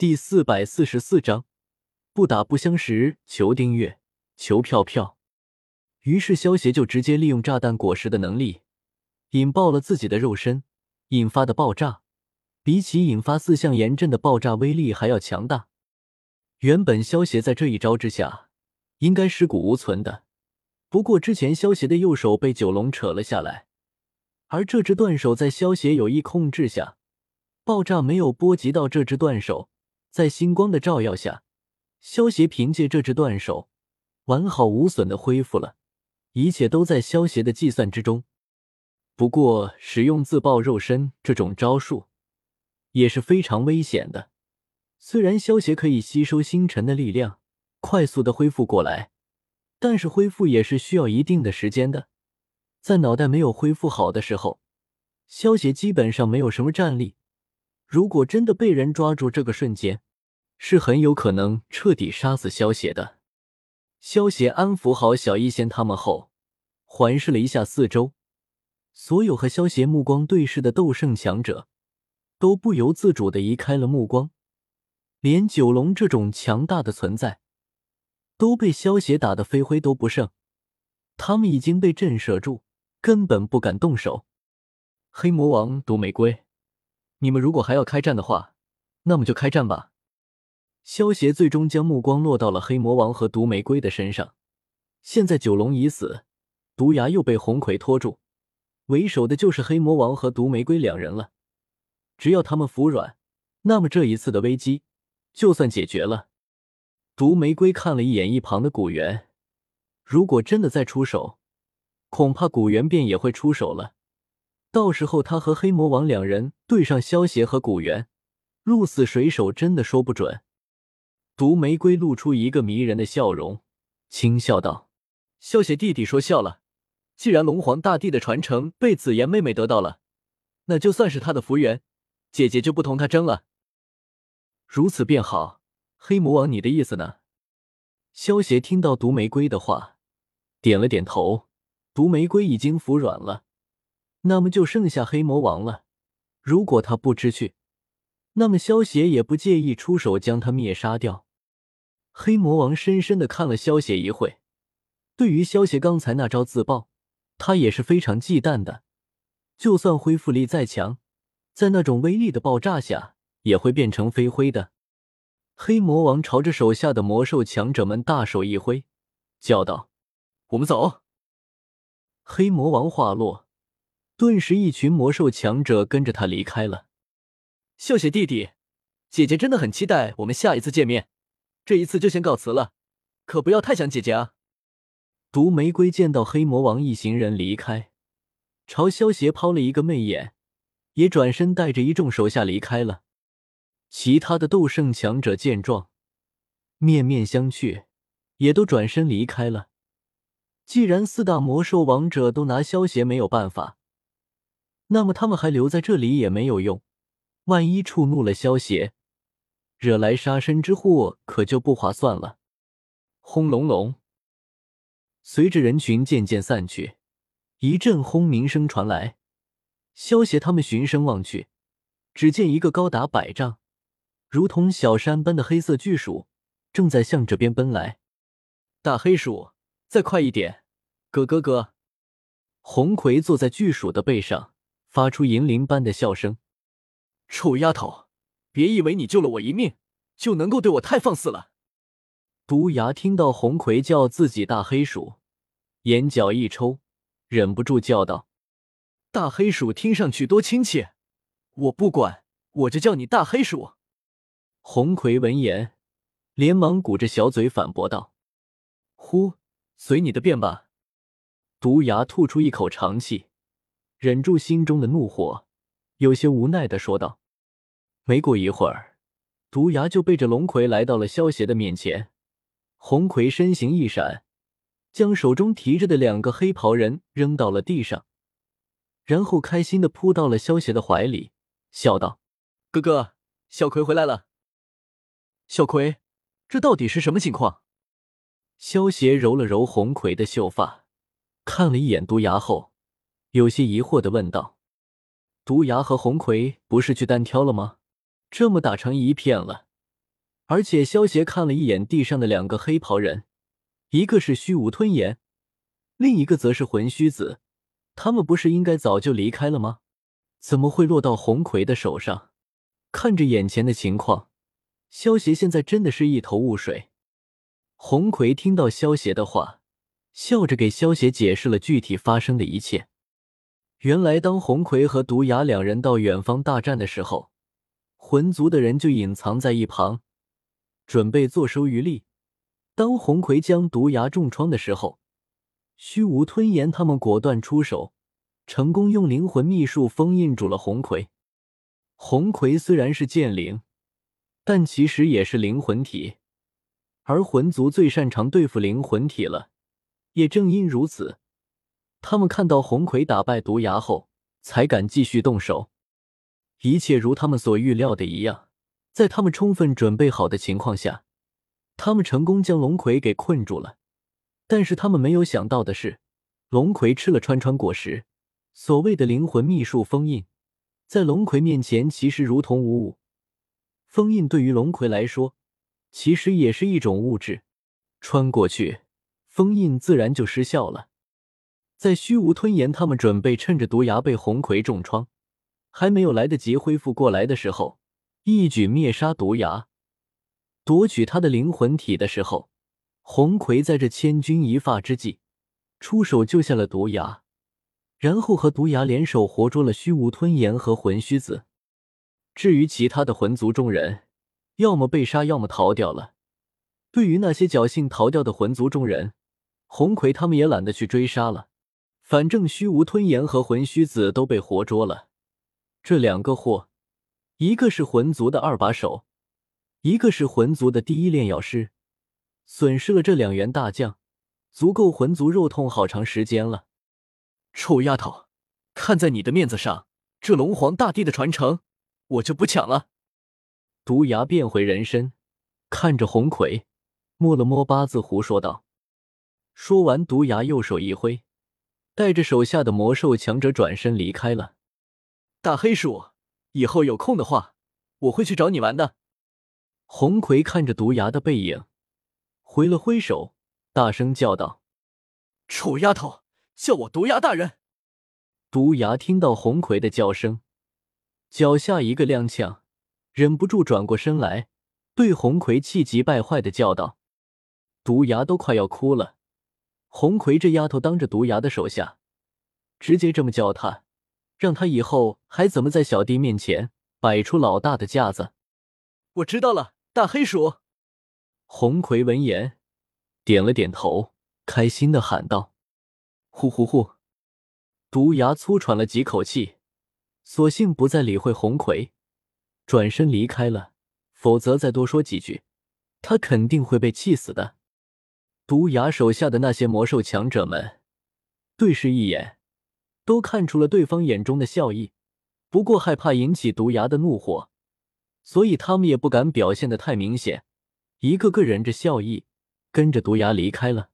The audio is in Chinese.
第四百四十四章，不打不相识。求订阅，求票票。于是萧协就直接利用炸弹果实的能力，引爆了自己的肉身，引发的爆炸比起引发四象炎阵的爆炸威力还要强大。原本萧协在这一招之下应该尸骨无存的，不过之前萧协的右手被九龙扯了下来，而这只断手在萧协有意控制下，爆炸没有波及到这只断手。在星光的照耀下，萧协凭借这只断手完好无损的恢复了，一切都在萧协的计算之中。不过，使用自爆肉身这种招数也是非常危险的。虽然萧协可以吸收星辰的力量，快速的恢复过来，但是恢复也是需要一定的时间的。在脑袋没有恢复好的时候，萧协基本上没有什么战力。如果真的被人抓住，这个瞬间是很有可能彻底杀死萧邪的。萧邪安抚好小医仙他们后，环视了一下四周，所有和萧邪目光对视的斗圣强者都不由自主的移开了目光，连九龙这种强大的存在都被萧邪打得飞灰都不剩，他们已经被震慑住，根本不敢动手。黑魔王毒玫瑰。你们如果还要开战的话，那么就开战吧。萧协最终将目光落到了黑魔王和毒玫瑰的身上。现在九龙已死，毒牙又被红葵拖住，为首的就是黑魔王和毒玫瑰两人了。只要他们服软，那么这一次的危机就算解决了。毒玫瑰看了一眼一旁的古元，如果真的再出手，恐怕古元便也会出手了。到时候他和黑魔王两人对上萧邪和古元，鹿死谁手真的说不准。毒玫瑰露出一个迷人的笑容，轻笑道：“萧邪弟弟说笑了，既然龙皇大帝的传承被紫妍妹妹得到了，那就算是他的福缘，姐姐就不同他争了。如此便好。黑魔王，你的意思呢？”萧邪听到毒玫瑰的话，点了点头。毒玫瑰已经服软了。那么就剩下黑魔王了。如果他不知趣，那么萧邪也不介意出手将他灭杀掉。黑魔王深深的看了萧邪一会，对于萧邪刚才那招自爆，他也是非常忌惮的。就算恢复力再强，在那种威力的爆炸下，也会变成飞灰的。黑魔王朝着手下的魔兽强者们大手一挥，叫道：“我们走。”黑魔王话落。顿时，一群魔兽强者跟着他离开了。笑血弟弟，姐姐真的很期待我们下一次见面。这一次就先告辞了，可不要太想姐姐啊！毒玫瑰见到黑魔王一行人离开，朝萧邪抛了一个媚眼，也转身带着一众手下离开了。其他的斗圣强者见状，面面相觑，也都转身离开了。既然四大魔兽王者都拿萧邪没有办法，那么他们还留在这里也没有用，万一触怒了萧邪，惹来杀身之祸，可就不划算了。轰隆隆，随着人群渐渐散去，一阵轰鸣声传来。萧邪他们循声望去，只见一个高达百丈、如同小山般的黑色巨鼠正在向这边奔来。大黑鼠，再快一点！咯咯咯！红葵坐在巨鼠的背上。发出银铃般的笑声，臭丫头，别以为你救了我一命就能够对我太放肆了。毒牙听到红葵叫自己大黑鼠，眼角一抽，忍不住叫道：“大黑鼠听上去多亲切，我不管，我就叫你大黑鼠。”红葵闻言，连忙鼓着小嘴反驳道：“呼，随你的便吧。”毒牙吐出一口长气。忍住心中的怒火，有些无奈的说道：“没过一会儿，毒牙就背着龙葵来到了萧邪的面前。红葵身形一闪，将手中提着的两个黑袍人扔到了地上，然后开心的扑到了萧邪的怀里，笑道：‘哥哥，小葵回来了。’小葵，这到底是什么情况？”萧邪揉了揉红葵的秀发，看了一眼毒牙后。有些疑惑的问道：“毒牙和红葵不是去单挑了吗？这么打成一片了，而且萧协看了一眼地上的两个黑袍人，一个是虚无吞炎，另一个则是魂虚子。他们不是应该早就离开了吗？怎么会落到红葵的手上？看着眼前的情况，萧协现在真的是一头雾水。红葵听到萧协的话，笑着给萧协解释了具体发生的一切。原来，当红葵和毒牙两人到远方大战的时候，魂族的人就隐藏在一旁，准备坐收渔利。当红葵将毒牙重创的时候，虚无吞炎他们果断出手，成功用灵魂秘术封印住了红葵。红葵虽然是剑灵，但其实也是灵魂体，而魂族最擅长对付灵魂体了。也正因如此，他们看到红葵打败毒牙后，才敢继续动手。一切如他们所预料的一样，在他们充分准备好的情况下，他们成功将龙葵给困住了。但是他们没有想到的是，龙葵吃了川川果实，所谓的灵魂秘术封印，在龙葵面前其实如同无物。封印对于龙葵来说，其实也是一种物质，穿过去，封印自然就失效了。在虚无吞炎他们准备趁着毒牙被红葵重创，还没有来得及恢复过来的时候，一举灭杀毒牙，夺取他的灵魂体的时候。红葵在这千钧一发之际，出手救下了毒牙，然后和毒牙联手活捉了虚无吞炎和魂虚子。至于其他的魂族众人，要么被杀，要么逃掉了。对于那些侥幸逃掉的魂族众人，红葵他们也懒得去追杀了。反正虚无吞炎和魂虚子都被活捉了，这两个货，一个是魂族的二把手，一个是魂族的第一炼药师。损失了这两员大将，足够魂族肉痛好长时间了。臭丫头，看在你的面子上，这龙皇大帝的传承，我就不抢了。毒牙变回人身，看着红葵，摸了摸八字胡，说道。说完，毒牙右手一挥，带着手下的魔兽强者转身离开了。大黑鼠，以后有空的话，我会去找你玩的。红葵看着毒牙的背影。挥了挥手，大声叫道：“臭丫头，叫我毒牙大人！”毒牙听到红葵的叫声，脚下一个踉跄，忍不住转过身来，对红葵气急败坏的叫道：“毒牙都快要哭了！红葵这丫头当着毒牙的手下，直接这么叫他，让他以后还怎么在小弟面前摆出老大的架子？”我知道了，大黑鼠。红葵闻言，点了点头，开心的喊道：“呼呼呼！”毒牙粗喘了几口气，索性不再理会红葵，转身离开了。否则再多说几句，他肯定会被气死的。毒牙手下的那些魔兽强者们对视一眼，都看出了对方眼中的笑意，不过害怕引起毒牙的怒火，所以他们也不敢表现的太明显。一个个忍着笑意，跟着毒牙离开了。